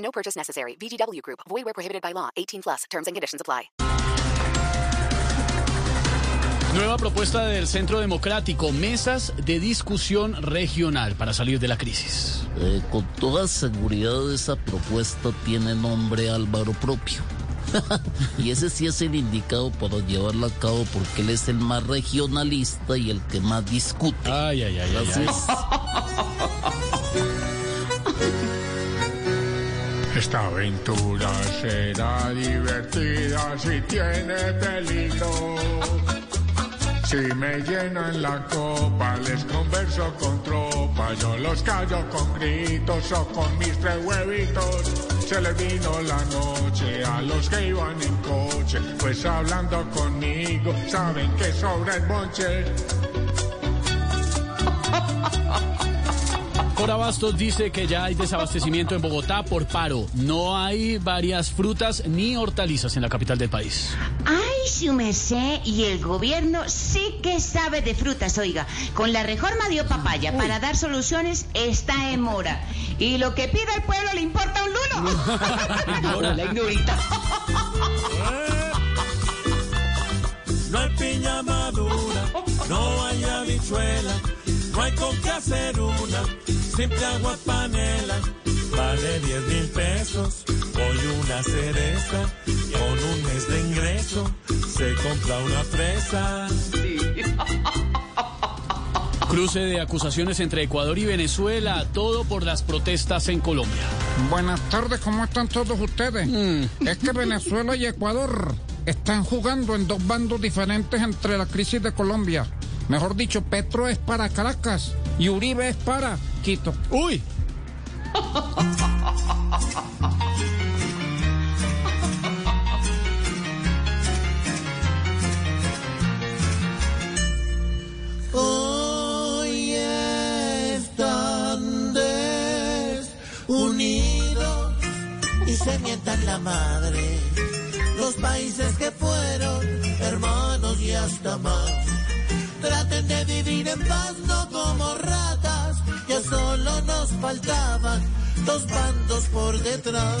No purchase necessary. VGW Group. Void where prohibited by law. 18 plus. Terms and conditions apply. Nueva propuesta del Centro Democrático, mesas de discusión regional para salir de la crisis. Eh, con toda seguridad esa propuesta tiene nombre Álvaro propio. y ese sí es el indicado para llevarla a cabo porque él es el más regionalista y el que más discute. Ay, ay, ay, ay, ay. Esta aventura será divertida si tiene peligro. Si me llenan la copa, les converso con tropa. Yo los callo con gritos o con mis tres huevitos. Se les vino la noche a los que iban en coche. Pues hablando conmigo, saben que sobra el bonche. Por Abastos dice que ya hay desabastecimiento en Bogotá por paro. No hay varias frutas ni hortalizas en la capital del país. Ay, su merced, y el gobierno sí que sabe de frutas, oiga. Con la reforma dio papaya para dar soluciones está en mora. Y lo que pida el pueblo le importa un lulo. la ignorita. No hay piña madura, no hay habichuela, no hay con qué hacer una, simple agua panela. Vale 10 mil pesos, hoy una cereza, con un mes de ingreso, se compra una fresa. Cruce de acusaciones entre Ecuador y Venezuela, todo por las protestas en Colombia. Buenas tardes, ¿cómo están todos ustedes? Es que Venezuela y Ecuador están jugando en dos bandos diferentes entre la crisis de Colombia. Mejor dicho, Petro es para Caracas y Uribe es para Quito. ¡Uy! Hoy están desunidos y se mientan la madre. Los países que fueron hermanos y hasta más. Traten de vivir en paz, no como ratas. Ya solo nos faltaban dos bandos por detrás.